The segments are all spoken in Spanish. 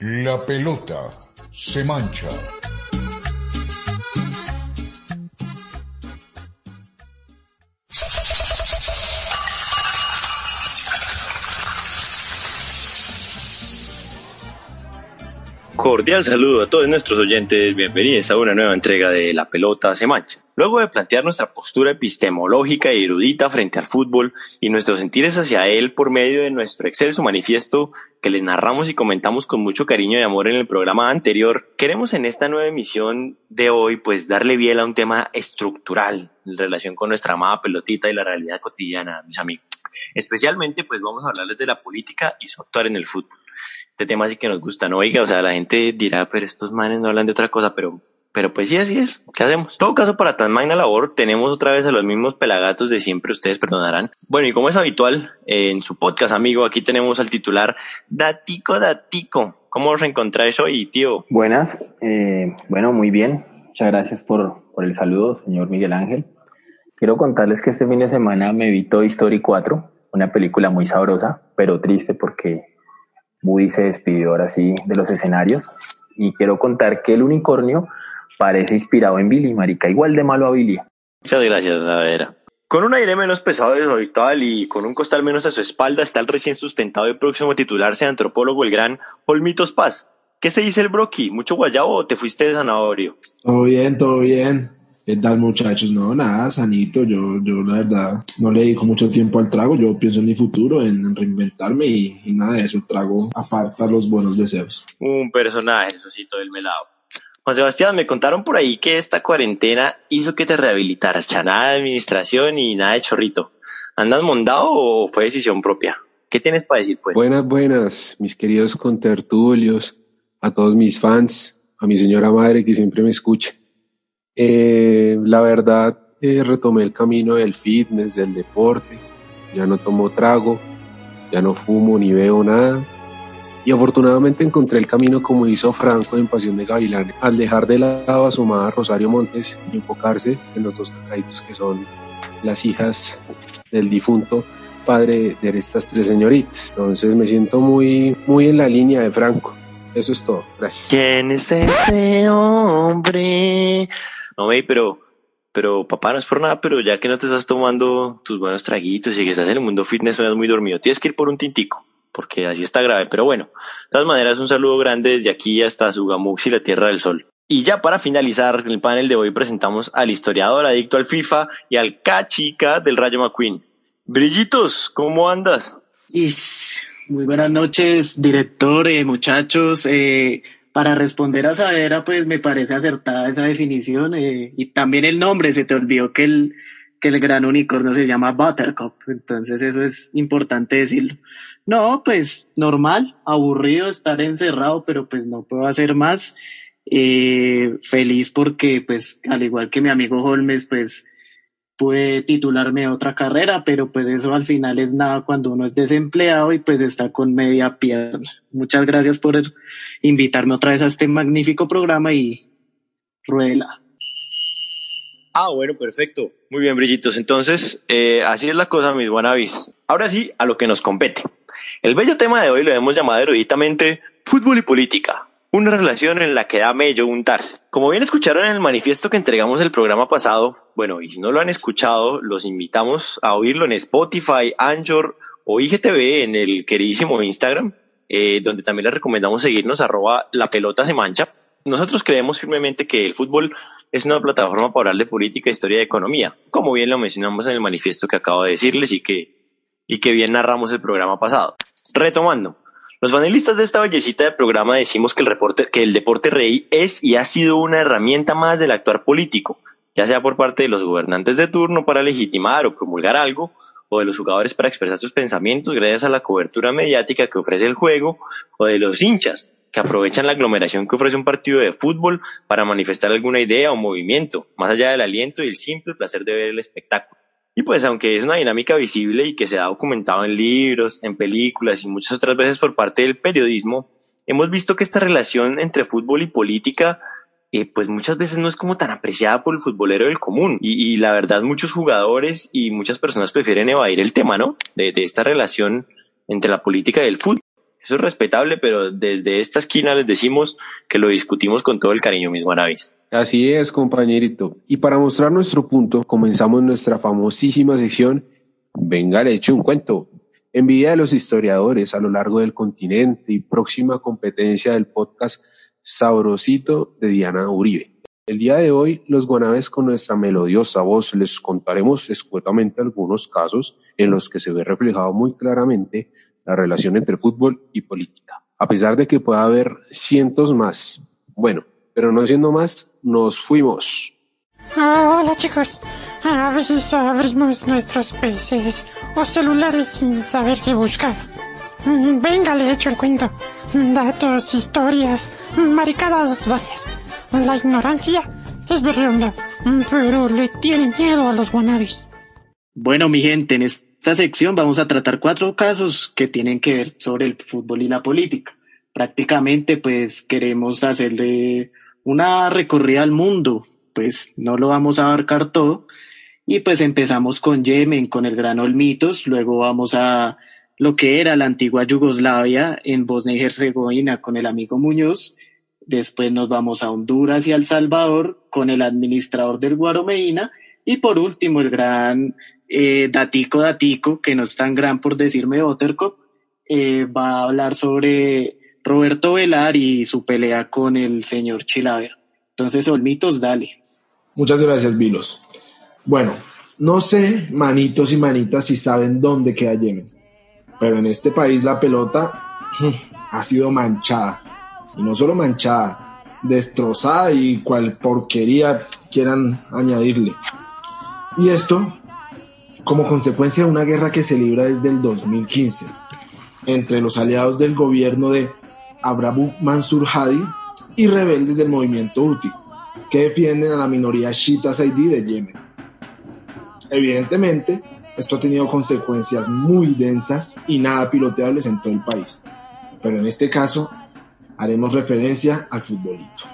La pelota se mancha. Cordial saludo a todos nuestros oyentes, bienvenidos a una nueva entrega de La Pelota se mancha. Luego de plantear nuestra postura epistemológica y erudita frente al fútbol y nuestros sentires hacia él por medio de nuestro excelso manifiesto que les narramos y comentamos con mucho cariño y amor en el programa anterior, queremos en esta nueva emisión de hoy pues darle biel a un tema estructural en relación con nuestra amada pelotita y la realidad cotidiana, mis amigos. Especialmente pues vamos a hablarles de la política y su actuar en el fútbol este tema sí que nos gusta, ¿no? Oiga, o sea, la gente dirá, pero estos manes no hablan de otra cosa, pero, pero pues sí, así es. ¿Qué hacemos? En todo caso, para tan magna labor, tenemos otra vez a los mismos pelagatos de siempre, ustedes perdonarán. Bueno, y como es habitual en su podcast, amigo, aquí tenemos al titular Datico Datico. ¿Cómo os reencontráis hoy, tío? Buenas, eh, bueno, muy bien. Muchas gracias por, por el saludo, señor Miguel Ángel. Quiero contarles que este fin de semana me vi Toy Story 4, una película muy sabrosa, pero triste porque Woody se despidió ahora sí de los escenarios y quiero contar que el unicornio parece inspirado en Billy, marica, igual de malo a Billy. Muchas gracias, a ver. Con un aire menos pesado de lo habitual y con un costal menos a su espalda está el recién sustentado y próximo a titularse de antropólogo el gran Olmitos Paz. ¿Qué se dice el broqui? ¿Mucho guayabo o te fuiste de zanahorio? Todo bien, todo bien. ¿Qué tal muchachos? No, nada, sanito. Yo, yo la verdad no le dedico mucho tiempo al trago. Yo pienso en mi futuro, en reinventarme y, nada de eso. El trago aparta los buenos deseos. Un personaje, eso sí, todo el melado. Juan Sebastián, me contaron por ahí que esta cuarentena hizo que te rehabilitaras. Ya nada de administración y nada de chorrito. ¿Andas mondado o fue decisión propia? ¿Qué tienes para decir, pues? Buenas, buenas, mis queridos contertulios, a todos mis fans, a mi señora madre que siempre me escucha. Eh, la verdad, eh, retomé el camino del fitness, del deporte, ya no tomo trago, ya no fumo ni veo nada. Y afortunadamente encontré el camino como hizo Franco en Pasión de Gavilanes, al dejar de lado a su madre Rosario Montes y enfocarse en los dos cacaditos que son las hijas del difunto padre de estas tres señoritas. Entonces me siento muy, muy en la línea de Franco. Eso es todo. Gracias. ¿Quién es ese hombre? No, ve, pero, pero papá, no es por nada, pero ya que no te estás tomando tus buenos traguitos y que estás en el mundo fitness, suenas muy dormido, tienes que ir por un tintico, porque así está grave. Pero bueno, de todas maneras, un saludo grande desde aquí hasta Sugamux y la Tierra del Sol. Y ya para finalizar el panel de hoy presentamos al historiador adicto al FIFA y al cachica del Rayo McQueen. Brillitos, ¿cómo andas? muy buenas noches, director, eh, muchachos. Eh, para responder a Sadera, pues me parece acertada esa definición. Eh, y también el nombre, se te olvidó que el, que el gran unicornio se llama Buttercup. Entonces eso es importante decirlo. No, pues normal, aburrido estar encerrado, pero pues no puedo hacer más. Eh, feliz porque pues al igual que mi amigo Holmes, pues pude titularme otra carrera, pero pues eso al final es nada cuando uno es desempleado y pues está con media pierna. Muchas gracias por invitarme otra vez a este magnífico programa y ruela. Ah, bueno, perfecto. Muy bien, brillitos. Entonces, eh, así es la cosa, mis buenavis. Ahora sí, a lo que nos compete. El bello tema de hoy lo hemos llamado eruditamente fútbol y política una relación en la que da mello untarse. Como bien escucharon en el manifiesto que entregamos el programa pasado, bueno, y si no lo han escuchado, los invitamos a oírlo en Spotify, Anchor o IGTV en el queridísimo Instagram, eh, donde también les recomendamos seguirnos arroba la pelota se mancha. Nosotros creemos firmemente que el fútbol es una plataforma para hablar de política, historia y economía, como bien lo mencionamos en el manifiesto que acabo de decirles y que, y que bien narramos el programa pasado. Retomando, los panelistas de esta bellecita de programa decimos que el, reporte, que el deporte rey es y ha sido una herramienta más del actuar político, ya sea por parte de los gobernantes de turno para legitimar o promulgar algo, o de los jugadores para expresar sus pensamientos gracias a la cobertura mediática que ofrece el juego, o de los hinchas, que aprovechan la aglomeración que ofrece un partido de fútbol para manifestar alguna idea o movimiento, más allá del aliento y el simple placer de ver el espectáculo. Y pues aunque es una dinámica visible y que se ha documentado en libros, en películas y muchas otras veces por parte del periodismo, hemos visto que esta relación entre fútbol y política eh, pues muchas veces no es como tan apreciada por el futbolero del común. Y, la verdad, muchos jugadores y muchas personas prefieren evadir el tema, ¿no? De, de esta relación entre la política y el fútbol. Eso es respetable, pero desde esta esquina les decimos que lo discutimos con todo el cariño, mis guanabis. Así es, compañerito. Y para mostrar nuestro punto, comenzamos nuestra famosísima sección Venga, le echo un cuento. En vida de los historiadores a lo largo del continente y próxima competencia del podcast Sabrosito de Diana Uribe. El día de hoy, los guanabes con nuestra melodiosa voz les contaremos escuetamente algunos casos en los que se ve reflejado muy claramente la relación entre fútbol y política. A pesar de que pueda haber cientos más. Bueno, pero no siendo más, nos fuimos. hola chicos, a veces abrimos nuestros PCs o celulares sin saber qué buscar. Venga, le echo el cuento. Datos, historias, maricadas varias. La ignorancia es berrionda, pero le tiene miedo a los wannabes. Bueno, mi gente, en esta sección vamos a tratar cuatro casos que tienen que ver sobre el fútbol y la política. Prácticamente pues queremos hacerle una recorrida al mundo, pues no lo vamos a abarcar todo. Y pues empezamos con Yemen, con el gran Olmitos, luego vamos a lo que era la antigua Yugoslavia en Bosnia y Herzegovina con el amigo Muñoz, después nos vamos a Honduras y El Salvador con el administrador del Guaromeína y por último el gran eh, Datico Datico, que no es tan gran por decirme Ottercop, eh, va a hablar sobre Roberto Velar y su pelea con el señor Chilaver. Entonces, Olmitos, dale. Muchas gracias, Vilos. Bueno, no sé, manitos y manitas, si saben dónde queda Yemen, pero en este país la pelota ha sido manchada. Y no solo manchada, destrozada y cual porquería quieran añadirle. Y esto como consecuencia de una guerra que se libra desde el 2015 entre los aliados del gobierno de Abrabu Mansur Hadi y rebeldes del movimiento Houthi, que defienden a la minoría Shita Zaidi de Yemen. Evidentemente, esto ha tenido consecuencias muy densas y nada piloteables en todo el país, pero en este caso haremos referencia al futbolito.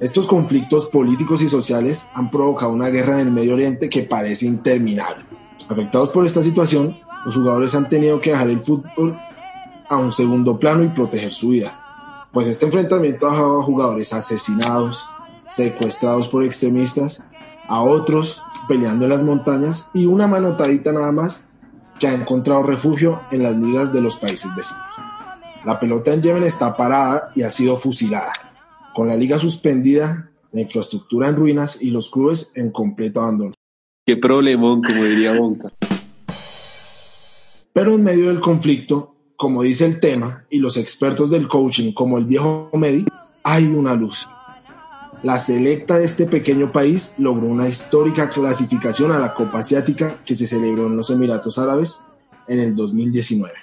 Estos conflictos políticos y sociales han provocado una guerra en el Medio Oriente que parece interminable. Afectados por esta situación, los jugadores han tenido que dejar el fútbol a un segundo plano y proteger su vida, pues este enfrentamiento ha dejado a jugadores asesinados, secuestrados por extremistas, a otros peleando en las montañas y una manotadita nada más que ha encontrado refugio en las ligas de los países vecinos. La pelota en Yemen está parada y ha sido fusilada con la liga suspendida, la infraestructura en ruinas y los clubes en completo abandono. Qué problemón, como diría Bonca. Pero en medio del conflicto, como dice el tema, y los expertos del coaching como el viejo Medi, hay una luz. La selecta de este pequeño país logró una histórica clasificación a la Copa Asiática que se celebró en los Emiratos Árabes en el 2019.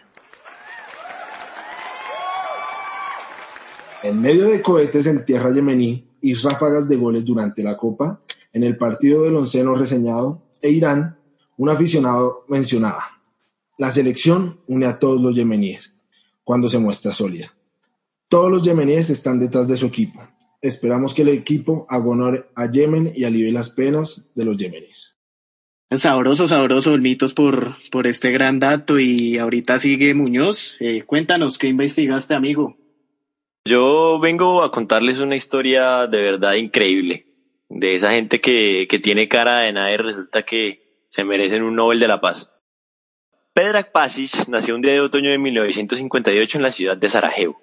En medio de cohetes en tierra yemení y ráfagas de goles durante la Copa, en el partido del onceno reseñado e Irán, un aficionado mencionaba, la selección une a todos los yemeníes cuando se muestra sólida. Todos los yemeníes están detrás de su equipo. Esperamos que el equipo haga honor a Yemen y alivie las penas de los yemeníes. Sabroso, sabroso, mitos por, por este gran dato. Y ahorita sigue Muñoz. Eh, cuéntanos, ¿qué investigaste, amigo? Yo vengo a contarles una historia de verdad increíble, de esa gente que, que tiene cara de nada y resulta que se merecen un Nobel de la Paz. Pedrak Pasic nació un día de otoño de 1958 en la ciudad de Sarajevo.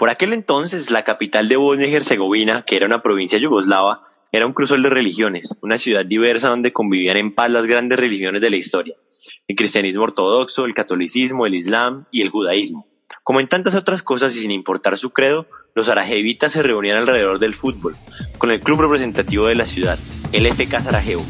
Por aquel entonces, la capital de Bosnia y Herzegovina, que era una provincia yugoslava, era un cruzol de religiones, una ciudad diversa donde convivían en paz las grandes religiones de la historia, el cristianismo ortodoxo, el catolicismo, el islam y el judaísmo. Como en tantas otras cosas y sin importar su credo, los arajevitas se reunían alrededor del fútbol, con el club representativo de la ciudad, el FK Sarajevo.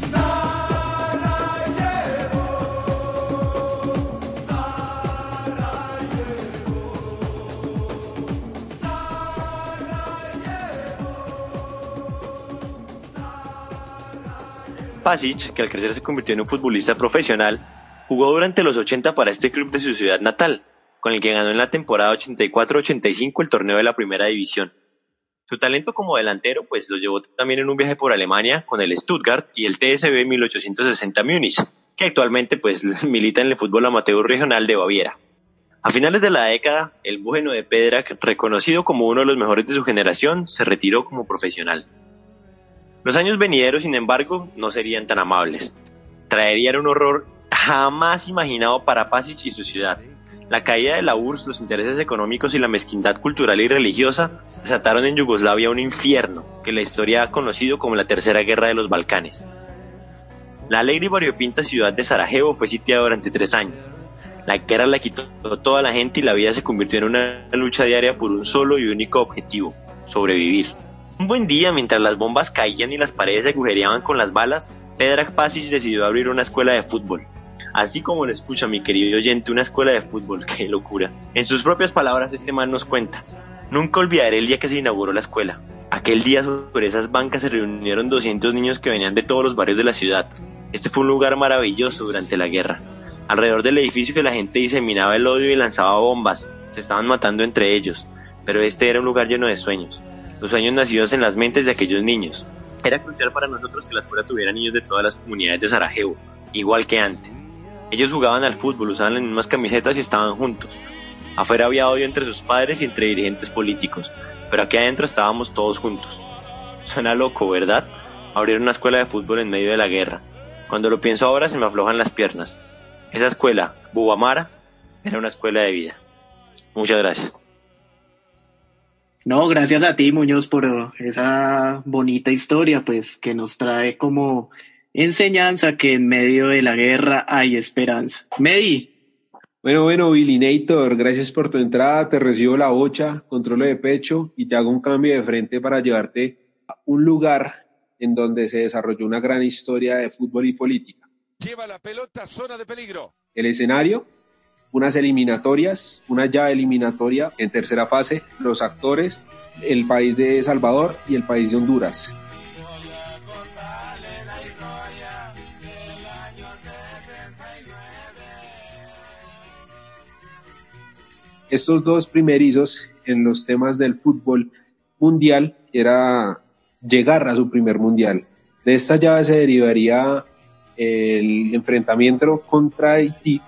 Pasic, que al crecer se convirtió en un futbolista profesional, jugó durante los 80 para este club de su ciudad natal, con el que ganó en la temporada 84-85 el torneo de la Primera División, Su talento como delantero pues lo llevó también en un viaje por Alemania con el Stuttgart y el TSB 1860 Múnich, que actualmente pues milita en el fútbol amateur regional de Baviera. A finales de la década, el bueno de Pedra, reconocido como uno de los mejores de su generación, se retiró como profesional. Los años venideros, sin embargo, no serían tan amables. Traerían un horror jamás imaginado para Pasic y su ciudad. La caída de la URSS, los intereses económicos y la mezquindad cultural y religiosa desataron en Yugoslavia un infierno que la historia ha conocido como la Tercera Guerra de los Balcanes. La alegre y variopinta ciudad de Sarajevo fue sitiada durante tres años. La guerra la quitó toda la gente y la vida se convirtió en una lucha diaria por un solo y único objetivo, sobrevivir. Un buen día, mientras las bombas caían y las paredes se agujereaban con las balas, Pedrak Pasic decidió abrir una escuela de fútbol. Así como lo escucha mi querido oyente, una escuela de fútbol, qué locura. En sus propias palabras, este man nos cuenta. Nunca olvidaré el día que se inauguró la escuela. Aquel día sobre esas bancas se reunieron 200 niños que venían de todos los barrios de la ciudad. Este fue un lugar maravilloso durante la guerra. Alrededor del edificio la gente diseminaba el odio y lanzaba bombas. Se estaban matando entre ellos. Pero este era un lugar lleno de sueños. Los sueños nacidos en las mentes de aquellos niños. Era crucial para nosotros que la escuela tuviera niños de todas las comunidades de Sarajevo, igual que antes. Ellos jugaban al fútbol, usaban las mismas camisetas y estaban juntos. Afuera había odio entre sus padres y entre dirigentes políticos, pero aquí adentro estábamos todos juntos. Suena loco, ¿verdad? Abrir una escuela de fútbol en medio de la guerra. Cuando lo pienso ahora se me aflojan las piernas. Esa escuela, Bubamara, era una escuela de vida. Muchas gracias. No, gracias a ti, Muñoz, por esa bonita historia, pues, que nos trae como enseñanza que en medio de la guerra hay esperanza. Medi. Bueno, bueno, Nator, gracias por tu entrada, te recibo la bocha, controlo de pecho y te hago un cambio de frente para llevarte a un lugar en donde se desarrolló una gran historia de fútbol y política. Lleva la pelota, zona de peligro. El escenario, unas eliminatorias, una ya eliminatoria en tercera fase, los actores, el país de Salvador y el país de Honduras. Estos dos primerizos en los temas del fútbol mundial era llegar a su primer mundial. De esta llave se derivaría el enfrentamiento contra Haití,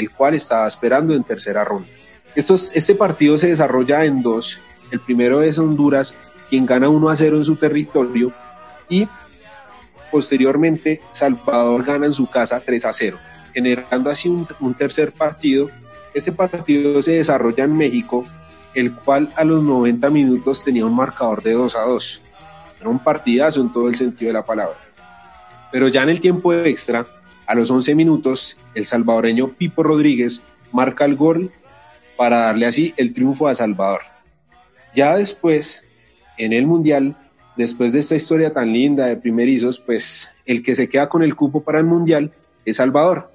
el cual estaba esperando en tercera ronda. Estos, este partido se desarrolla en dos. El primero es Honduras, quien gana 1 a 0 en su territorio, y posteriormente Salvador gana en su casa 3 a 0, generando así un, un tercer partido. Este partido se desarrolla en México, el cual a los 90 minutos tenía un marcador de 2 a 2. Era un partidazo en todo el sentido de la palabra. Pero ya en el tiempo extra, a los 11 minutos, el salvadoreño Pipo Rodríguez marca el gol para darle así el triunfo a Salvador. Ya después, en el Mundial, después de esta historia tan linda de primerizos, pues el que se queda con el cupo para el Mundial es Salvador,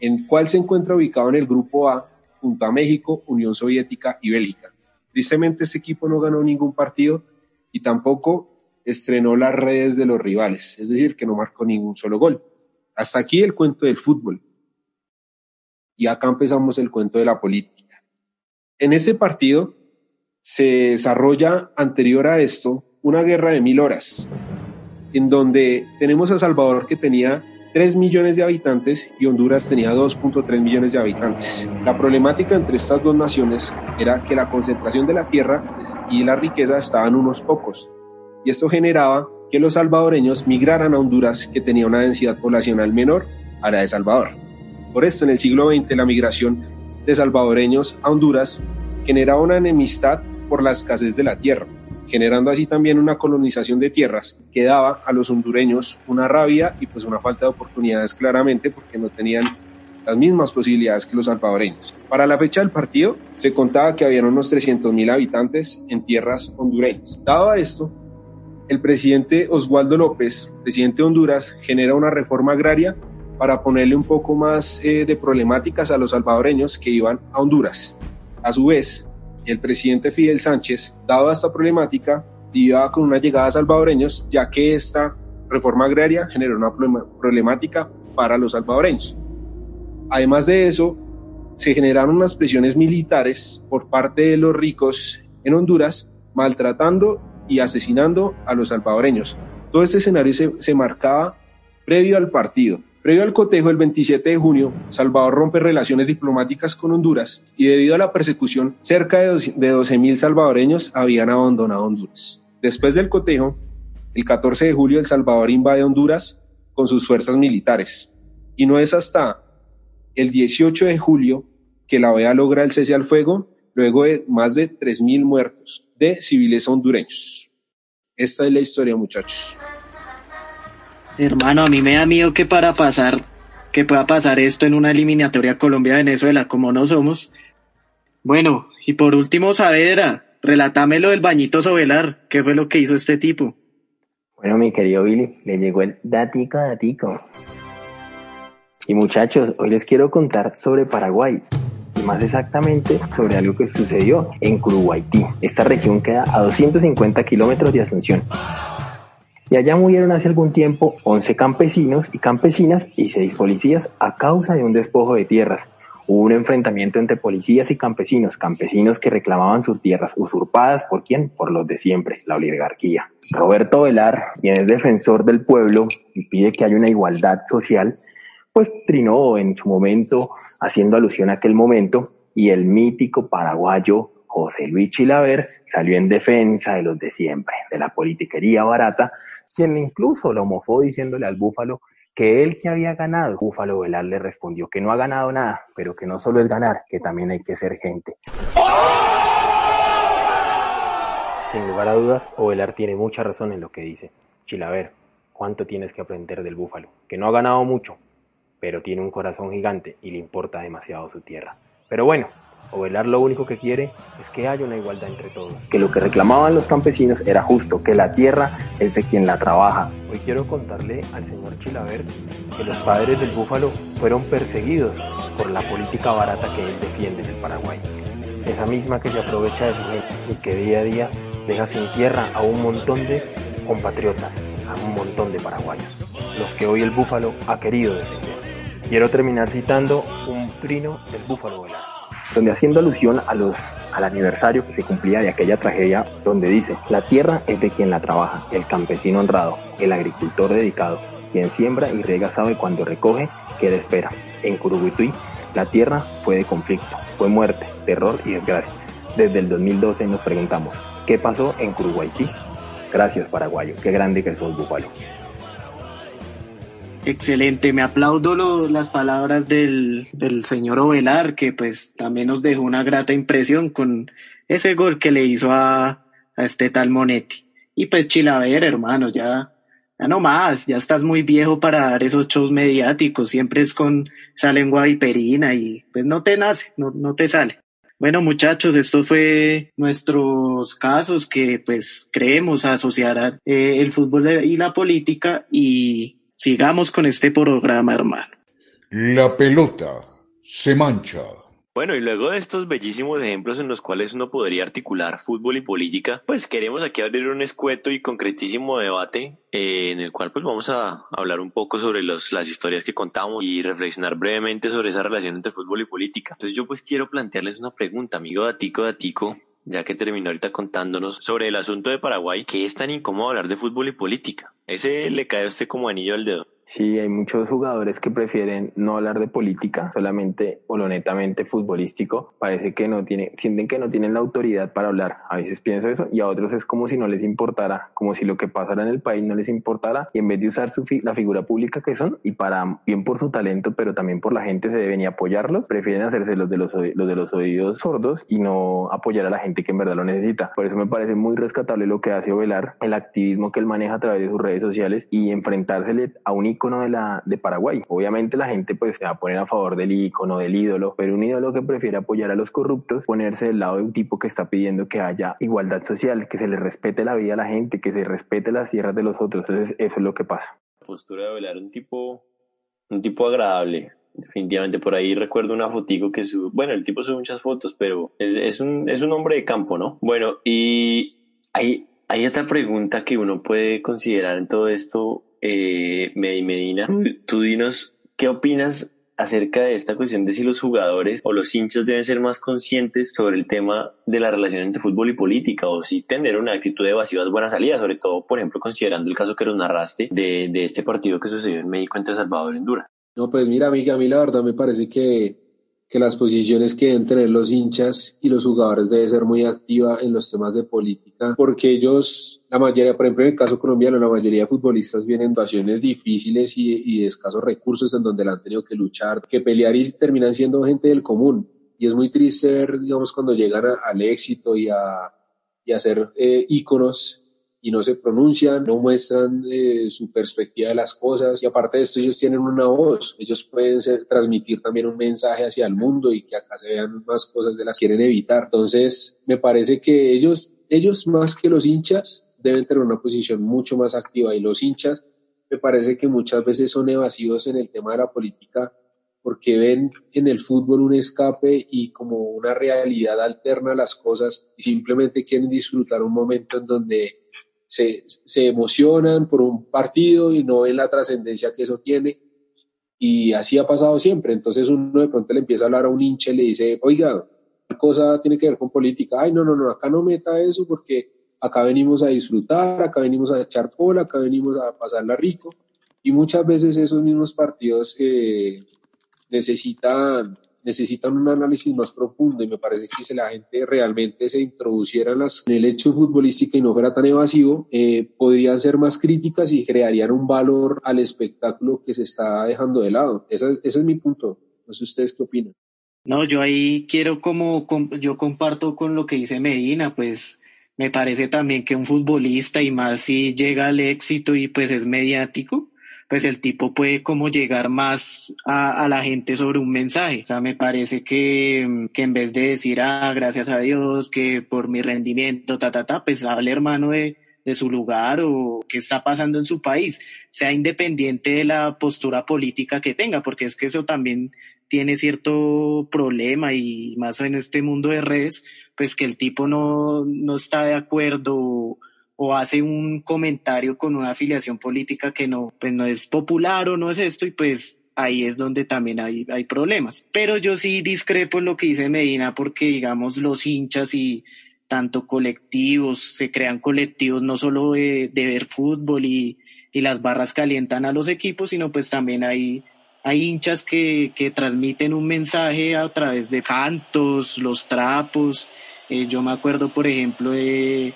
en cual se encuentra ubicado en el grupo A junto a México, Unión Soviética y Bélgica. Tristemente este equipo no ganó ningún partido y tampoco estrenó las redes de los rivales, es decir, que no marcó ningún solo gol. Hasta aquí el cuento del fútbol. Y acá empezamos el cuento de la política. En ese partido se desarrolla anterior a esto una guerra de mil horas, en donde tenemos a Salvador que tenía 3 millones de habitantes y Honduras tenía 2.3 millones de habitantes. La problemática entre estas dos naciones era que la concentración de la tierra y la riqueza estaban unos pocos, y esto generaba que los salvadoreños migraran a Honduras, que tenía una densidad poblacional menor a la de Salvador. Por esto, en el siglo XX, la migración de salvadoreños a Honduras generaba una enemistad por la escasez de la tierra, generando así también una colonización de tierras que daba a los hondureños una rabia y pues una falta de oportunidades claramente porque no tenían las mismas posibilidades que los salvadoreños. Para la fecha del partido se contaba que habían unos 300.000 habitantes en tierras hondureñas. Dado esto, el presidente Oswaldo López, presidente de Honduras, genera una reforma agraria para ponerle un poco más eh, de problemáticas a los salvadoreños que iban a Honduras. A su vez, el presidente Fidel Sánchez, dado esta problemática, iba con una llegada a salvadoreños, ya que esta reforma agraria generó una problemática para los salvadoreños. Además de eso, se generaron unas presiones militares por parte de los ricos en Honduras maltratando y asesinando a los salvadoreños. Todo este escenario se, marcaba previo al partido. Previo al cotejo, el 27 de junio, Salvador rompe relaciones diplomáticas con Honduras y debido a la persecución, cerca de 12.000 salvadoreños habían abandonado Honduras. Después del cotejo, el 14 de julio, El Salvador invade Honduras con sus fuerzas militares. Y no es hasta el 18 de julio que la OEA logra el cese al fuego luego de más de 3.000 muertos de civiles hondureños. Esta es la historia, muchachos. Hermano, a mí me da miedo que para pasar, que pueda pasar esto en una eliminatoria Colombia-Venezuela, como no somos. Bueno, y por último, Saavedra, relatámelo del bañito Sobelar, ¿qué fue lo que hizo este tipo? Bueno, mi querido Billy, le llegó el datico datico. Y muchachos, hoy les quiero contar sobre Paraguay, más exactamente sobre algo que sucedió en Curuguaití. Esta región queda a 250 kilómetros de Asunción y allá murieron hace algún tiempo 11 campesinos y campesinas y 6 policías a causa de un despojo de tierras. Hubo un enfrentamiento entre policías y campesinos, campesinos que reclamaban sus tierras usurpadas por quién? Por los de siempre, la oligarquía. Roberto Velar, quien es defensor del pueblo y pide que haya una igualdad social, pues trinó en su momento haciendo alusión a aquel momento y el mítico paraguayo José Luis Chilaver salió en defensa de los de siempre, de la politiquería barata, quien incluso lo mofó diciéndole al búfalo que él que había ganado. Búfalo Velar le respondió que no ha ganado nada, pero que no solo es ganar, que también hay que ser gente. Sin lugar a dudas, Ovelar tiene mucha razón en lo que dice. Chilaver, ¿cuánto tienes que aprender del búfalo? Que no ha ganado mucho, pero tiene un corazón gigante y le importa demasiado su tierra. Pero bueno, Ovelar lo único que quiere es que haya una igualdad entre todos. Que lo que reclamaban los campesinos era justo, que la tierra es de quien la trabaja. Hoy quiero contarle al señor Chilaver que los padres del búfalo fueron perseguidos por la política barata que él defiende en el Paraguay. Esa misma que se aprovecha de su gente y que día a día deja sin tierra a un montón de compatriotas, a un montón de paraguayos, los que hoy el búfalo ha querido defender. Quiero terminar citando un trino del búfalo volar donde haciendo alusión al aniversario que se cumplía de aquella tragedia, donde dice, la tierra es de quien la trabaja, el campesino honrado, el agricultor dedicado, quien siembra y riega sabe cuando recoge, queda espera. En Curuguituí, la tierra fue de conflicto, fue muerte, terror y desgracia. Desde el 2012 nos preguntamos, ¿qué pasó en Curuguaití? Gracias, paraguayo, qué grande que sos, Búfalo. Excelente, me aplaudo las palabras del, del señor Ovelar, que pues también nos dejó una grata impresión con ese gol que le hizo a, a este tal Monetti. Y pues Chilaver, hermano, ya, ya no más, ya estás muy viejo para dar esos shows mediáticos, siempre es con esa lengua viperina y pues no te nace, no, no te sale. Bueno, muchachos, esto fue nuestros casos que pues creemos asociar eh, el fútbol y la política y Sigamos con este programa, hermano. La pelota se mancha. Bueno, y luego de estos bellísimos ejemplos en los cuales uno podría articular fútbol y política, pues queremos aquí abrir un escueto y concretísimo debate eh, en el cual pues vamos a hablar un poco sobre los, las historias que contamos y reflexionar brevemente sobre esa relación entre fútbol y política. Entonces yo pues quiero plantearles una pregunta, amigo Datico Datico, ya que terminó ahorita contándonos sobre el asunto de Paraguay, que es tan incómodo hablar de fútbol y política. Ese le cae a usted como anillo al dedo. Sí, hay muchos jugadores que prefieren no hablar de política, solamente o lo netamente futbolístico. Parece que no tienen, sienten que no tienen la autoridad para hablar. A veces pienso eso y a otros es como si no les importara, como si lo que pasara en el país no les importara y en vez de usar su la figura pública que son y para bien por su talento, pero también por la gente se deben apoyarlos, prefieren hacerse los de los, los de los oídos sordos y no apoyar a la gente que en verdad lo necesita. Por eso me parece muy rescatable lo que hace Ovelar, el activismo que él maneja a través de sus redes sociales y enfrentársele a un ícono de, la, de Paraguay. Obviamente la gente pues se va a poner a favor del ícono, del ídolo, pero un ídolo que prefiere apoyar a los corruptos, ponerse del lado de un tipo que está pidiendo que haya igualdad social, que se le respete la vida a la gente, que se respete las tierras de los otros. Entonces eso es lo que pasa. Postura de Velar, un tipo, un tipo agradable, definitivamente por ahí recuerdo una fotico que su bueno el tipo sube muchas fotos pero es, un es un hombre de campo no bueno y hay hay otra pregunta que uno puede considerar en todo esto eh, Medina, tú dinos, ¿qué opinas acerca de esta cuestión de si los jugadores o los hinchas deben ser más conscientes sobre el tema de la relación entre fútbol y política o si tener una actitud evasiva es buena salida, sobre todo, por ejemplo, considerando el caso que nos narraste de, de este partido que sucedió en México entre Salvador y Honduras. No, pues mira, amiga, a mí la verdad me parece que que las posiciones que deben tener los hinchas y los jugadores debe ser muy activa en los temas de política, porque ellos, la mayoría, por ejemplo, en el caso colombiano, la mayoría de futbolistas vienen en situaciones difíciles y, y de escasos recursos en donde la han tenido que luchar, que pelear y terminan siendo gente del común. Y es muy triste ver, digamos, cuando llegan al éxito y a, y a ser eh, íconos y no se pronuncian, no muestran eh, su perspectiva de las cosas. Y aparte de esto ellos tienen una voz, ellos pueden ser, transmitir también un mensaje hacia el mundo y que acá se vean más cosas de las que quieren evitar. Entonces, me parece que ellos, ellos más que los hinchas deben tener una posición mucho más activa. Y los hinchas me parece que muchas veces son evasivos en el tema de la política porque ven en el fútbol un escape y como una realidad alterna a las cosas y simplemente quieren disfrutar un momento en donde se, se emocionan por un partido y no ven la trascendencia que eso tiene. Y así ha pasado siempre. Entonces uno de pronto le empieza a hablar a un hincha y le dice, oiga, ¿qué cosa tiene que ver con política? Ay, no, no, no, acá no meta eso porque acá venimos a disfrutar, acá venimos a echar cola, acá venimos a pasarla rico. Y muchas veces esos mismos partidos eh, necesitan necesitan un análisis más profundo y me parece que si la gente realmente se introduciera en, las, en el hecho futbolístico y no fuera tan evasivo, eh, podrían ser más críticas y crearían un valor al espectáculo que se está dejando de lado. Ese, ese es mi punto. No sé ustedes qué opinan. No, yo ahí quiero como, yo comparto con lo que dice Medina, pues me parece también que un futbolista y más si llega al éxito y pues es mediático, pues el tipo puede como llegar más a, la gente sobre un mensaje. O sea, me parece que, que en vez de decir, ah, gracias a Dios, que por mi rendimiento, ta, ta, ta, pues hable hermano de, de su lugar o qué está pasando en su país, sea independiente de la postura política que tenga, porque es que eso también tiene cierto problema y más en este mundo de redes, pues que el tipo no, no está de acuerdo o hace un comentario con una afiliación política que no, pues no es popular o no es esto y pues ahí es donde también hay, hay problemas. Pero yo sí discrepo en lo que dice Medina porque digamos los hinchas y tanto colectivos, se crean colectivos no solo de, ver fútbol y, y, las barras calientan a los equipos, sino pues también hay, hay hinchas que, que transmiten un mensaje a través de cantos, los trapos. Eh, yo me acuerdo, por ejemplo, de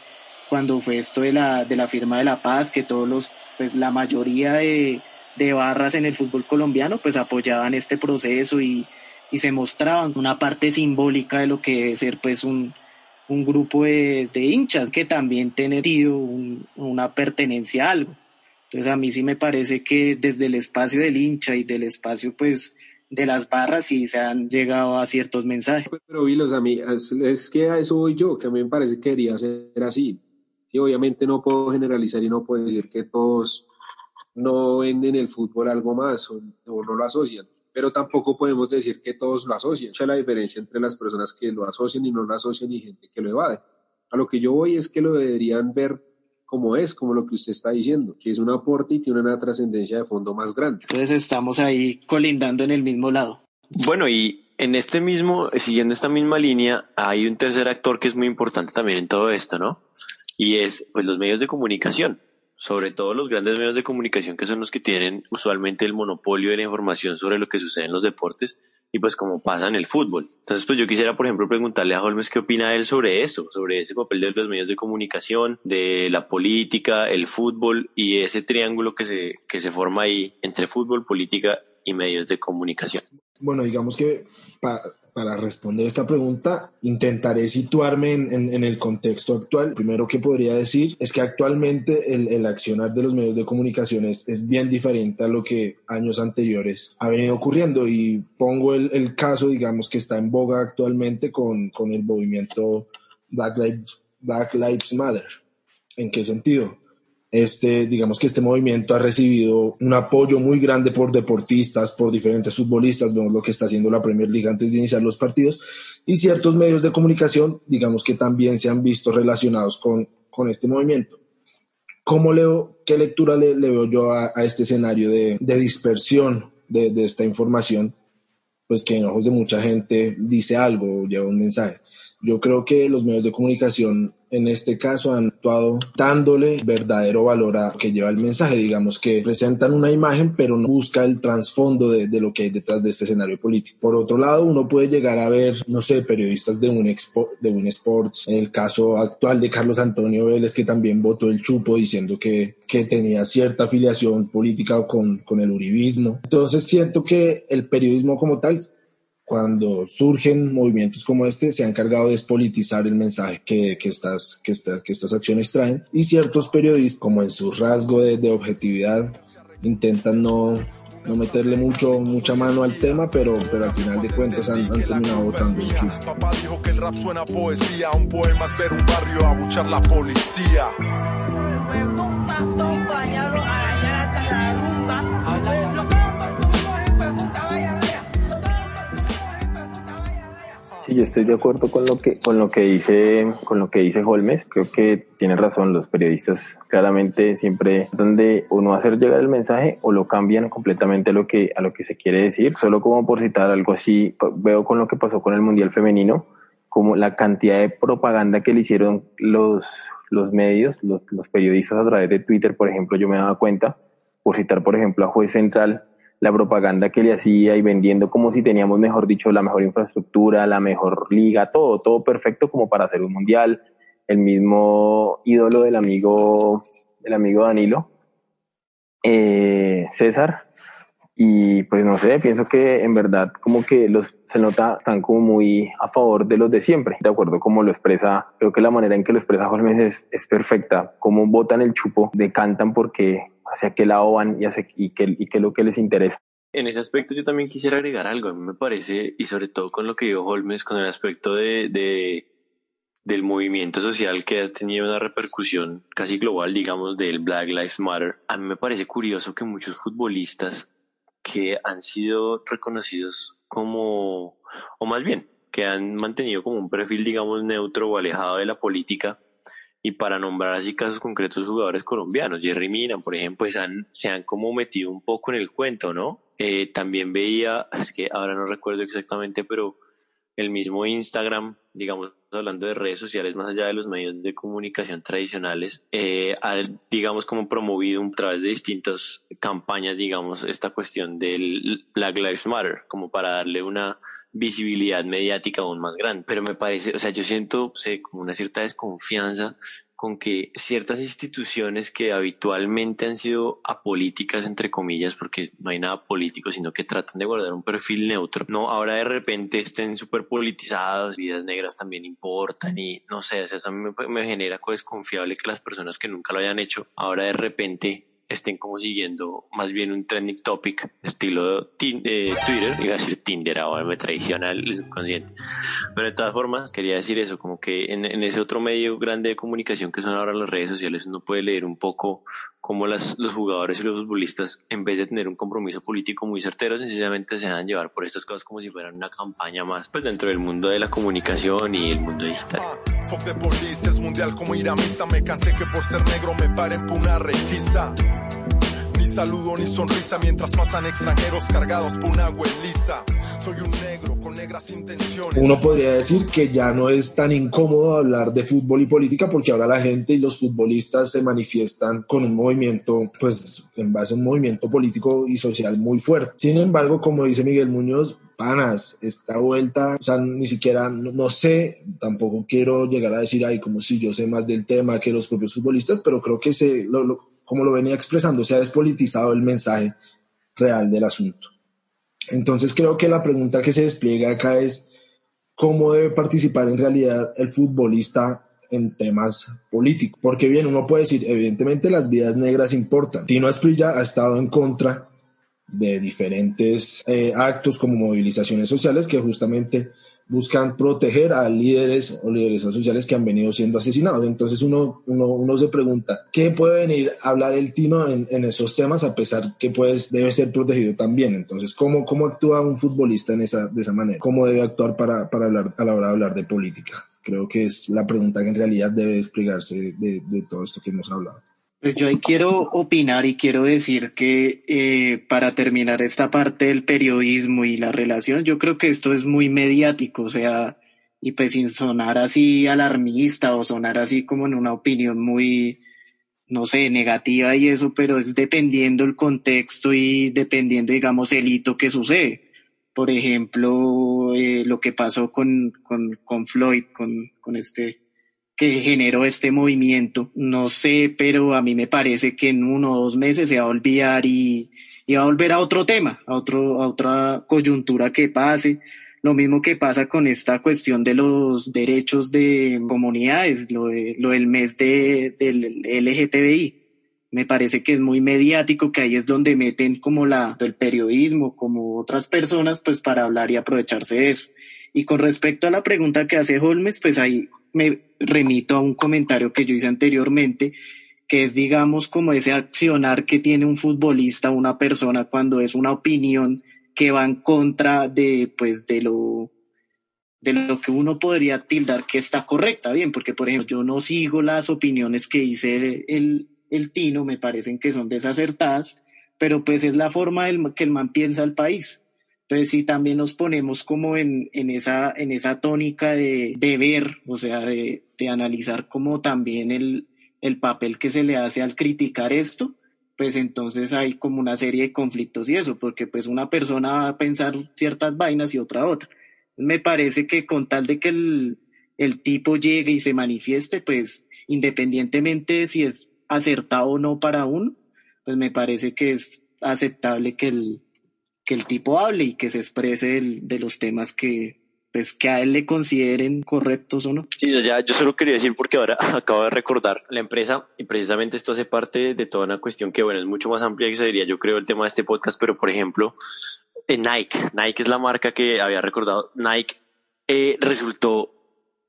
cuando fue esto de la, de la firma de la paz, que todos los, pues la mayoría de, de barras en el fútbol colombiano pues apoyaban este proceso y, y se mostraban una parte simbólica de lo que debe ser pues un, un grupo de, de, hinchas que también tiene un, una pertenencia a algo. Entonces a mí sí me parece que desde el espacio del hincha y del espacio pues de las barras sí se han llegado a ciertos mensajes. Pero Vilos, a mí es, es, que a eso voy yo, que a mí me parece que debería ser así. Obviamente no puedo generalizar y no puedo decir que todos no ven en el fútbol algo más o, o no lo asocian, pero tampoco podemos decir que todos lo asocian. Mucha la diferencia entre las personas que lo asocian y no lo asocian y gente que lo evade. A lo que yo voy es que lo deberían ver como es, como lo que usted está diciendo, que es un aporte y tiene una trascendencia de fondo más grande. Entonces estamos ahí colindando en el mismo lado. Bueno, y en este mismo, siguiendo esta misma línea, hay un tercer actor que es muy importante también en todo esto, ¿no? Y es, pues, los medios de comunicación sobre todo los grandes medios de comunicación que son los que tienen usualmente el monopolio de la información sobre lo que sucede en los deportes y pues como pasa en el fútbol. Entonces pues yo quisiera por ejemplo preguntarle a Holmes qué opina él sobre eso, sobre ese papel de los medios de comunicación, de la política, el fútbol y ese triángulo que se, que se forma ahí entre fútbol, política y medios de comunicación. Bueno, digamos que para, responder esta pregunta, intentaré situarme en, el contexto actual. Primero que podría decir es que actualmente el, accionar de los medios de comunicación es, bien diferente a lo que años anteriores ha venido ocurriendo y pongo el, caso, digamos, que está en boga actualmente con, con el movimiento Black Lives, Black Lives Matter. ¿En qué sentido? Este, digamos que este movimiento ha recibido un apoyo muy grande por deportistas, por diferentes futbolistas, vemos lo que está haciendo la Premier League antes de iniciar los partidos, y ciertos medios de comunicación, digamos que también se han visto relacionados con, con este movimiento. ¿Cómo leo, qué lectura le, le veo yo a, a, este escenario de, de dispersión de, de, esta información? pues que en ojos de mucha gente dice algo lleva un mensaje. Yo creo que los medios de comunicación en este caso han actuado dándole verdadero valor a que lleva el mensaje, digamos que presentan una imagen pero no busca el trasfondo de, de, lo que hay detrás de este escenario político. Por otro lado, uno puede llegar a ver, no sé, periodistas de un, de un Sports, en el caso actual de Carlos Antonio Vélez, que también votó el chupo diciendo que, que tenía cierta afiliación política con, con el uribismo. Entonces siento que el periodismo como tal cuando surgen movimientos como este, se han encargado de despolitizar el mensaje que, que, estas, que, esta, que estas acciones traen y ciertos periodistas, como en su rasgo de, de objetividad, intentan no, no meterle mucho, mucha mano al tema, pero, pero al final de cuentas han, han terminado votando chulo. Papá dijo que el rap suena poesía, un poema es ver un barrio abuchar la policía. Sí, yo estoy de acuerdo con lo que con lo que dice con lo que dice Holmes. Creo que tiene razón. Los periodistas claramente siempre donde uno hacer llegar el mensaje o lo cambian completamente a lo que a lo que se quiere decir. Solo como por citar algo así, veo con lo que pasó con el mundial femenino, como la cantidad de propaganda que le hicieron los los medios, los, los periodistas a través de Twitter, por ejemplo, yo me daba cuenta, por citar por ejemplo a Juez Central, la propaganda que le hacía y vendiendo como si teníamos, mejor dicho, la mejor infraestructura, la mejor liga, todo, todo perfecto como para hacer un mundial. El mismo ídolo del amigo, del amigo Danilo, eh, César. Y pues no sé, pienso que en verdad como que los se nota están como muy a favor de los de siempre, de acuerdo como lo expresa, creo que la manera en que lo expresa Holmes es, es perfecta, como botan el chupo, decantan porque hacia qué lado van y, qué, y qué es lo que les interesa. En ese aspecto yo también quisiera agregar algo. A mí me parece, y sobre todo con lo que dijo Holmes, con el aspecto de, de del movimiento social que ha tenido una repercusión casi global, digamos, del Black Lives Matter. A mí me parece curioso que muchos futbolistas que han sido reconocidos como, o más bien, que han mantenido como un perfil, digamos, neutro o alejado de la política, y para nombrar así casos concretos jugadores colombianos, Jerry Mina, por ejemplo, pues han, se han como metido un poco en el cuento, ¿no? Eh, también veía, es que ahora no recuerdo exactamente, pero el mismo Instagram, digamos, hablando de redes sociales más allá de los medios de comunicación tradicionales, eh, ha, digamos, como promovido a través de distintas campañas, digamos, esta cuestión del Black Lives Matter, como para darle una visibilidad mediática aún más grande. Pero me parece, o sea, yo siento sé, como una cierta desconfianza con que ciertas instituciones que habitualmente han sido apolíticas, entre comillas, porque no hay nada político, sino que tratan de guardar un perfil neutro, no, ahora de repente estén súper politizados, vidas negras también importan y no sé, eso me, me genera desconfiable que las personas que nunca lo hayan hecho, ahora de repente estén como siguiendo más bien un trending topic estilo eh, Twitter, iba a decir Tinder, ahora me traiciona el subconsciente. Pero de todas formas, quería decir eso, como que en, en, ese otro medio grande de comunicación que son ahora las redes sociales, uno puede leer un poco cómo las, los jugadores y los futbolistas, en vez de tener un compromiso político muy certero, sencillamente se dejan llevar por estas cosas como si fueran una campaña más, pues dentro del mundo de la comunicación y el mundo digital. Fuck de police, es mundial como ir a misa, me cansé que por ser negro me paren por una requisa. Saludo ni sonrisa mientras pasan extranjeros cargados por una. Soy un negro con negras intenciones. Uno podría decir que ya no es tan incómodo hablar de fútbol y política porque ahora la gente y los futbolistas se manifiestan con un movimiento, pues en base a un movimiento político y social muy fuerte. Sin embargo, como dice Miguel Muñoz, panas, esta vuelta, o sea, ni siquiera, no, sé, tampoco quiero llegar a decir, ay, como si yo sé más del tema que los propios futbolistas, pero creo que se, lo, como lo venía expresando, se ha despolitizado el mensaje real del asunto. Entonces creo que la pregunta que se despliega acá es cómo debe participar en realidad el futbolista en temas políticos. Porque bien, uno puede decir, evidentemente las vidas negras importan. Tino Asprilla ha estado en contra de diferentes eh, actos como movilizaciones sociales que justamente buscan proteger a líderes o lideresas sociales que han venido siendo asesinados. Entonces uno, uno, uno se pregunta, ¿qué puede venir a hablar el Tino en, esos temas a pesar que pues debe ser protegido también? Entonces, ¿cómo, cómo actúa un futbolista en esa, de esa manera? ¿Cómo debe actuar para, para hablar, a la hora de hablar de política? Creo que es la pregunta que en realidad debe desplegarse de, de todo esto que hemos hablado. Pues yo ahí quiero opinar y quiero decir que eh, para terminar esta parte del periodismo y la relación, yo creo que esto es muy mediático, o sea, y pues sin sonar así alarmista o sonar así como en una opinión muy, no sé, negativa y eso, pero es dependiendo el contexto y dependiendo, digamos, el hito que sucede. Por ejemplo, eh, lo que pasó con, con, con Floyd, con, con este, que generó este movimiento. No sé, pero a mí me parece que en uno o dos meses se va a olvidar y, y va a volver a otro tema, a, otro, a otra coyuntura que pase. Lo mismo que pasa con esta cuestión de los derechos de comunidades, lo, lo del mes de, del LGTBI. Me parece que es muy mediático, que ahí es donde meten como la, el periodismo, como otras personas, pues para hablar y aprovecharse de eso. Y con respecto a la pregunta que hace Holmes, pues ahí me remito a un comentario que yo hice anteriormente, que es, digamos, como ese accionar que tiene un futbolista, una persona, cuando es una opinión que va en contra de, pues, de lo, de lo que uno podría tildar que está correcta, bien, porque, por ejemplo, yo no sigo las opiniones que dice el, el Tino, me parecen que son desacertadas, pero pues es la forma del, que el man piensa el país. Entonces sí también nos ponemos como en, en, esa, en esa tónica de, de ver, o sea, de, de analizar como también el, el papel que se le hace al criticar esto, pues entonces hay como una serie de conflictos y eso, porque pues una persona va a pensar ciertas vainas y otra otra. Me parece que con tal de que el, el tipo llegue y se manifieste, pues independientemente si es acertado o no para uno, pues me parece que es aceptable que el, que el tipo hable y que se exprese de los temas que, pues, que a él le consideren correctos o no. Sí, ya, yo solo quería decir porque ahora acabo de recordar la empresa y precisamente esto hace parte de toda una cuestión que, bueno, es mucho más amplia que se diría, yo creo, el tema de este podcast, pero por ejemplo, en Nike, Nike es la marca que había recordado, Nike eh, resultó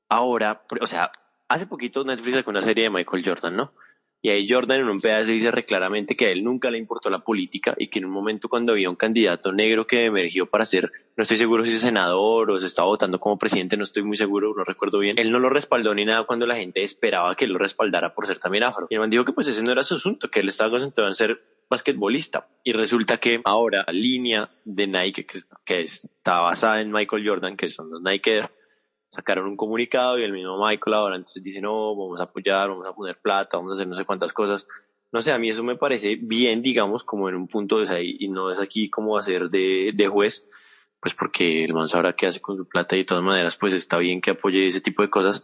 ahora, o sea, hace poquito Netflix sacó una serie de Michael Jordan, ¿no? Y ahí Jordan en un pedazo dice claramente que a él nunca le importó la política y que en un momento cuando había un candidato negro que emergió para ser, no estoy seguro si es senador o se estaba votando como presidente, no estoy muy seguro, no recuerdo bien, él no lo respaldó ni nada cuando la gente esperaba que lo respaldara por ser también afro. Y el man dijo que pues ese no era su asunto, que él estaba concentrado en ser basquetbolista. Y resulta que ahora la línea de Nike que, está basada en Michael Jordan, que son los Nike sacaron un comunicado y el mismo Michael ahora entonces dice, no, vamos a apoyar, vamos a poner plata, vamos a hacer no sé cuántas cosas. No sé, a mí eso me parece bien, digamos, como en un punto de ahí, y no es aquí como hacer de, de juez, pues porque el man sabrá qué hace con su plata y de todas maneras, pues está bien que apoye ese tipo de cosas,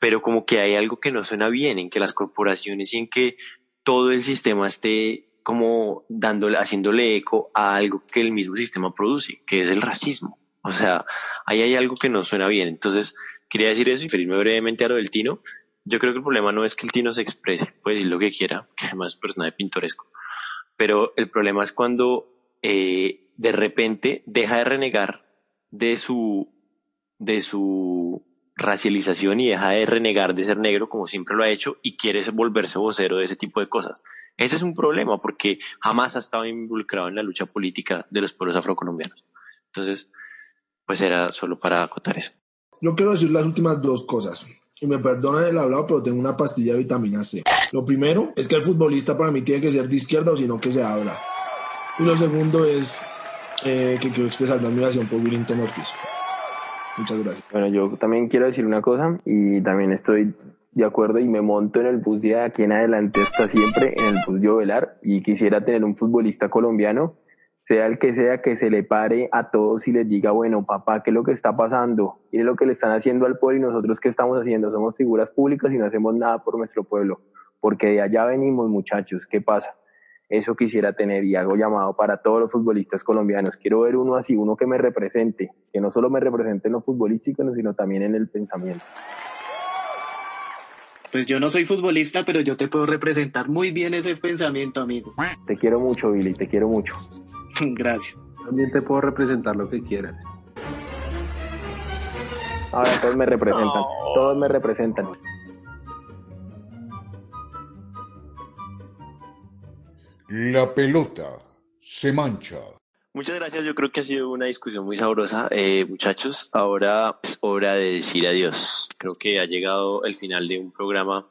pero como que hay algo que no suena bien, en que las corporaciones y en que todo el sistema esté como dándole, haciéndole eco a algo que el mismo sistema produce, que es el racismo. O sea, ahí hay algo que no suena bien. Entonces, quería decir eso y referirme brevemente a lo del Tino. Yo creo que el problema no es que el Tino se exprese, puede decir lo que quiera, que además es un personaje pintoresco. Pero el problema es cuando eh, de repente deja de renegar de su, de su racialización y deja de renegar de ser negro como siempre lo ha hecho y quiere volverse vocero de ese tipo de cosas. Ese es un problema porque jamás ha estado involucrado en la lucha política de los pueblos afrocolombianos. Entonces, pues era solo para acotar eso. Yo quiero decir las últimas dos cosas. Y me perdonan el hablado, pero tengo una pastilla de vitamina C. Lo primero es que el futbolista para mí tiene que ser de izquierda o sino que se abra. Y lo segundo es eh, que quiero expresar mi admiración por Willington Ortiz. Muchas gracias. Bueno, yo también quiero decir una cosa y también estoy de acuerdo y me monto en el bus de aquí en adelante hasta siempre en el bus de Ovelar y quisiera tener un futbolista colombiano sea el que sea, que se le pare a todos y les diga, bueno, papá, ¿qué es lo que está pasando? Mire lo que le están haciendo al pueblo y nosotros qué estamos haciendo. Somos figuras públicas y no hacemos nada por nuestro pueblo, porque de allá venimos, muchachos, ¿qué pasa? Eso quisiera tener y hago llamado para todos los futbolistas colombianos. Quiero ver uno así, uno que me represente, que no solo me represente en lo futbolístico, sino también en el pensamiento. Pues yo no soy futbolista, pero yo te puedo representar muy bien ese pensamiento, amigo. Te quiero mucho, Billy, te quiero mucho. Gracias. También te puedo representar lo que quieras. Ahora todos me representan, todos me representan. La pelota se mancha. Muchas gracias, yo creo que ha sido una discusión muy sabrosa. Eh, muchachos, ahora es hora de decir adiós. Creo que ha llegado el final de un programa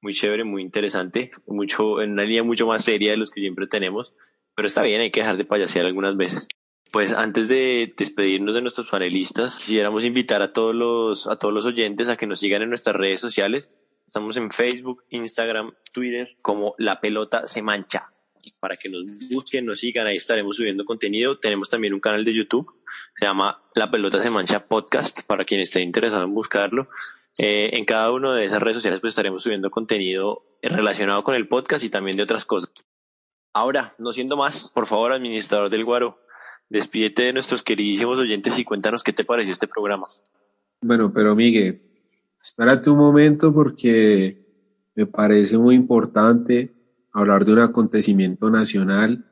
muy chévere, muy interesante, mucho, en una línea mucho más seria de los que siempre tenemos, pero está bien, hay que dejar de payasear algunas veces. Pues antes de despedirnos de nuestros panelistas, quisiéramos invitar a todos los, a todos los oyentes a que nos sigan en nuestras redes sociales. Estamos en Facebook, Instagram, Twitter, como La Pelota se mancha. Para que nos busquen, nos sigan, ahí estaremos subiendo contenido. Tenemos también un canal de YouTube, se llama La Pelota se mancha podcast, para quien esté interesado en buscarlo. Eh, en cada una de esas redes sociales pues estaremos subiendo contenido relacionado con el podcast y también de otras cosas. Ahora, no siendo más, por favor, administrador del Guaro, despídete de nuestros queridísimos oyentes y cuéntanos qué te pareció este programa. Bueno, pero Miguel, espérate un momento porque me parece muy importante hablar de un acontecimiento nacional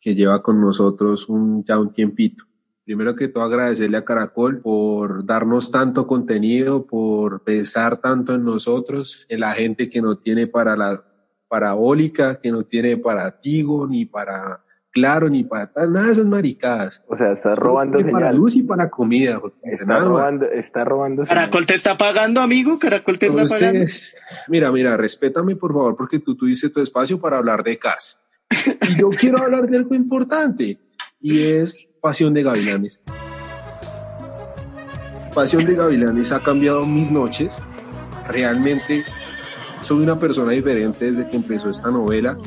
que lleva con nosotros un, ya un tiempito. Primero que todo agradecerle a Caracol por darnos tanto contenido, por pensar tanto en nosotros, en la gente que no tiene para la parabólica, que no tiene para Tigo, ni para Claro, ni para tal, nada de esas maricadas. O sea, está robando Ni para luz y para comida. Está nada más. robando, está robando señal. Caracol te está pagando, amigo. Caracol te está pagando. Mira, mira, respétame por favor, porque tú tuviste tu espacio para hablar de Cars. Y yo quiero hablar de algo importante, y es Pasión de Gavilanes. Pasión de Gavilanes ha cambiado mis noches. Realmente soy una persona diferente desde que empezó esta novela.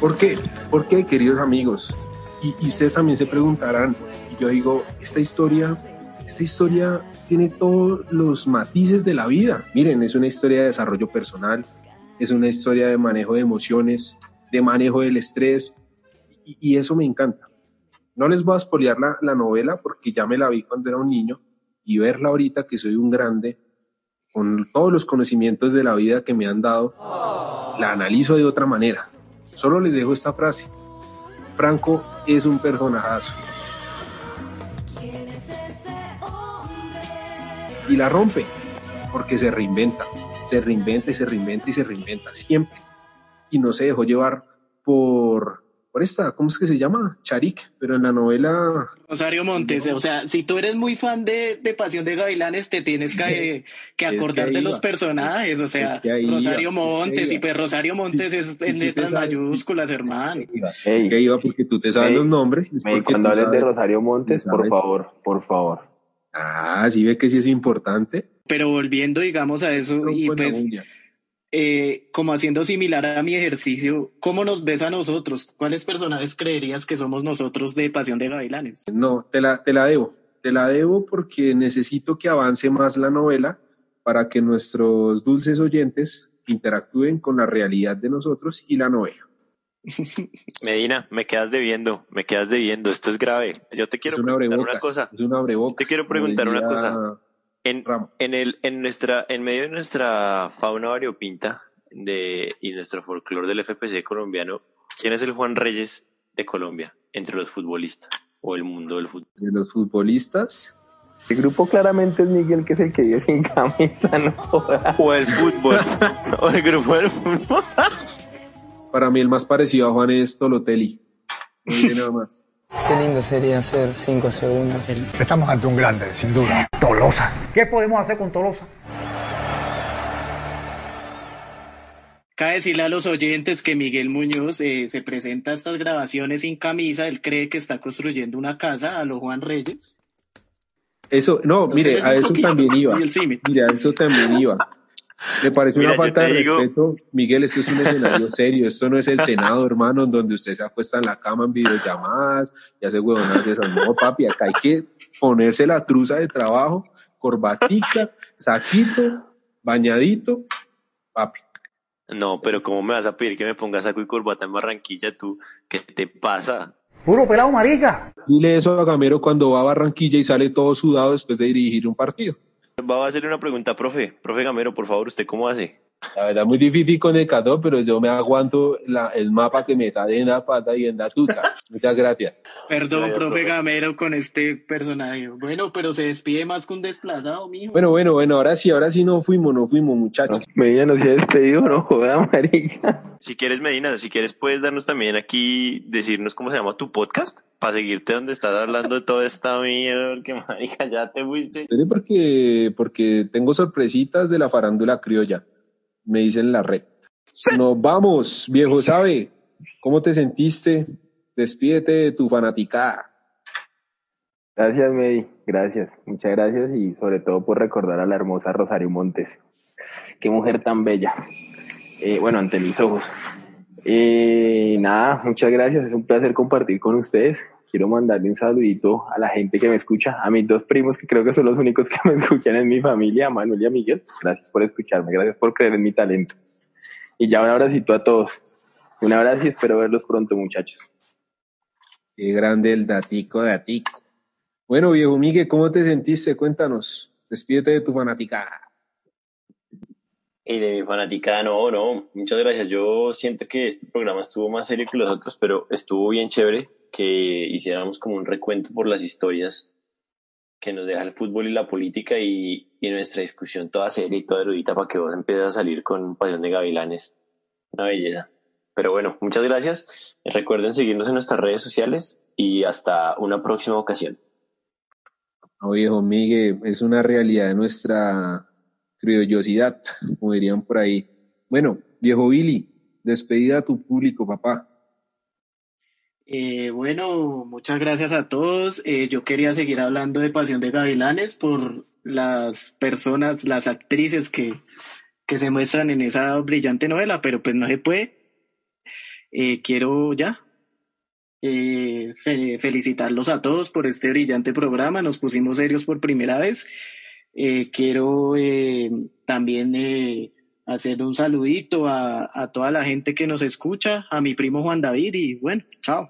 ¿Por qué? ¿Por qué, queridos amigos? Y, y ustedes también se preguntarán, y yo digo, esta historia, esta historia tiene todos los matices de la vida. Miren, es una historia de desarrollo personal, es una historia de manejo de emociones, de manejo del estrés, y, y eso me encanta. No les voy a spoilear la, la novela porque ya me la vi cuando era un niño y verla ahorita que soy un grande, con todos los conocimientos de la vida que me han dado, la analizo de otra manera. Solo les dejo esta frase. Franco es un personajazo. Y la rompe, porque se reinventa, se reinventa y se reinventa y se reinventa siempre. Y no se dejó llevar por, por esta, ¿cómo es que se llama? Charik, pero en la novela... Rosario Montes, o sea, si tú eres muy fan de, de Pasión de Gavilanes, te tienes que, que Es que acordar de los personajes, o sea, Es que ahí Rosario iba, es que ahí Montes, y pues Rosario Montes es en letras sabes- mayúsculas, hermano. Es Ey, que iba porque tú te sabes Ey, los nombres. es cuando hables de Rosario Montes, por favor, por favor. Ah, sí ve que sí es importante. Pero volviendo, digamos, a eso, y pues, uña. Eh, como haciendo similar a mi ejercicio, ¿cómo nos ves a nosotros? ¿Cuáles personajes creerías que somos nosotros de Pasión de Gavilanes? No, te la, te la debo. Te la debo porque necesito que avance más la novela para que nuestros dulces oyentes interactúen con la realidad de nosotros y la novela. Medina, me quedas debiendo, me quedas debiendo, esto es grave. Yo te quiero es una preguntar una cosa. Es una. Te quiero preguntar una cosa. En, Ramo. en el, en nuestra, en medio de nuestra fauna variopinta de, y nuestro folclore del FPC colombiano, ¿quién es el Juan Reyes de Colombia entre los futbolistas o el mundo del fútbol? De los futbolistas, El grupo claramente es Miguel, que es el que vive sin camisa, no. O el fútbol, o el grupo del fútbol. para mí el más parecido a Juan es Tolotelli. No nada más. Qué lindo sería hacer cinco segundos. Estamos ante un grande, sin duda. Tolosa. ¿Qué podemos hacer con Tolosa? Cabe decirle a los oyentes que Miguel Muñoz eh, se presenta a estas grabaciones sin camisa, él cree que está construyendo una casa a los Juan Reyes. Eso, no, mire, a eso también iba. Mire, a eso también iba. Me parece Mira, una falta de digo- respeto. Miguel, esto es un escenario serio. Esto no es el Senado, hermano, en donde usted se acuesta en la cama en videollamadas y hace huevonadas de esas. No, papi, acá hay que ponerse la truza de trabajo, corbatica, saquito, bañadito, papi. No, pero ¿cómo me vas a pedir que me ponga saco y corbata en Barranquilla tú? ¿Qué te pasa? Puro pelado marica. Dile eso a Gamero cuando va a Barranquilla y sale todo sudado después de dirigir un partido. Voy a hacerle una pregunta, profe. Profe Gamero, por favor, ¿usted cómo hace? La verdad, muy difícil con el calor, pero yo me aguanto la- el mapa que me está en la pata y en la tuta. Muchas gracias. Perdón, profe profe. Gamero, con este personaje. Bueno, pero se despide más que un desplazado, mijo. Bueno, bueno, bueno, ahora sí, ahora sí no fuimos, no fuimos, muchachos. Medina no se ha despedido, no joda, marica. Si quieres, Medina, si quieres, puedes darnos también aquí, decirnos cómo se llama tu podcast, para seguirte donde estás hablando de toda esta mierda, que marica, ya te fuiste. Porque, porque tengo sorpresitas de la farándula criolla. Me dicen la red. Nos vamos, viejo sabe. ¿Cómo te sentiste? Despídete de tu fanaticada. Gracias, Medi. Gracias. Muchas gracias y sobre todo por recordar a la hermosa Rosario Montes. Qué mujer tan bella. Eh, bueno, ante mis ojos. Eh, nada, muchas gracias. Es un placer compartir con ustedes. Quiero mandarle un saludito a la gente que me escucha, a mis dos primos que creo que son los únicos que me escuchan en mi familia, a Manuel y a Miguel. Gracias por escucharme, gracias por creer en mi talento. Y ya un abracito a todos. Un abrazo y espero verlos pronto, muchachos. Qué grande el datico, datico. Bueno, viejo Miguel, ¿cómo te sentiste? Cuéntanos. Despídete de tu fanática. Y de mi fanática, no, no, muchas gracias. Yo siento que este programa estuvo más serio que los otros, pero estuvo bien chévere que hiciéramos como un recuento por las historias que nos deja el fútbol y la política y, y nuestra discusión toda seria y toda erudita para que vos empieces a salir con Pasión de Gavilanes. Una belleza. Pero bueno, muchas gracias. Recuerden seguirnos en nuestras redes sociales y hasta una próxima ocasión. No, viejo es una realidad nuestra criollosidad, como dirían por ahí. Bueno, viejo Billy, despedida a tu público, papá. Eh, bueno, muchas gracias a todos. Eh, yo quería seguir hablando de Pasión de Gavilanes por las personas, las actrices que, que se muestran en esa brillante novela, pero pues no se puede. Eh, quiero ya eh, fe- felicitarlos a todos por este brillante programa. Nos pusimos serios por primera vez. Eh, quiero eh, también eh, hacer un saludito a, a toda la gente que nos escucha, a mi primo Juan David y bueno, chao.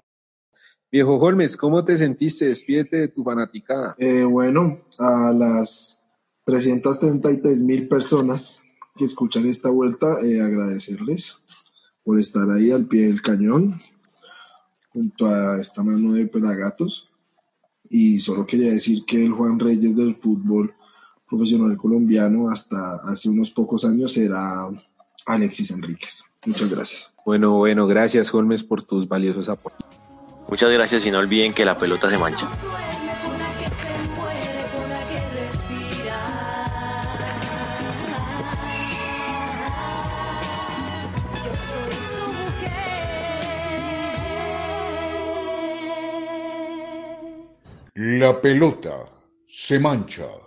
Viejo Holmes, ¿cómo te sentiste? Despídete de tu fanaticada. Eh, bueno, a las 333 mil personas que escuchan esta vuelta, eh, agradecerles por estar ahí al pie del cañón junto a esta mano de pelagatos. Y solo quería decir que el Juan Reyes del fútbol profesional colombiano hasta hace unos pocos años era Alexis Enríquez. Muchas gracias. Bueno, bueno, gracias Holmes por tus valiosos aportes. Muchas gracias y no olviden que la pelota se mancha. La pelota se mancha.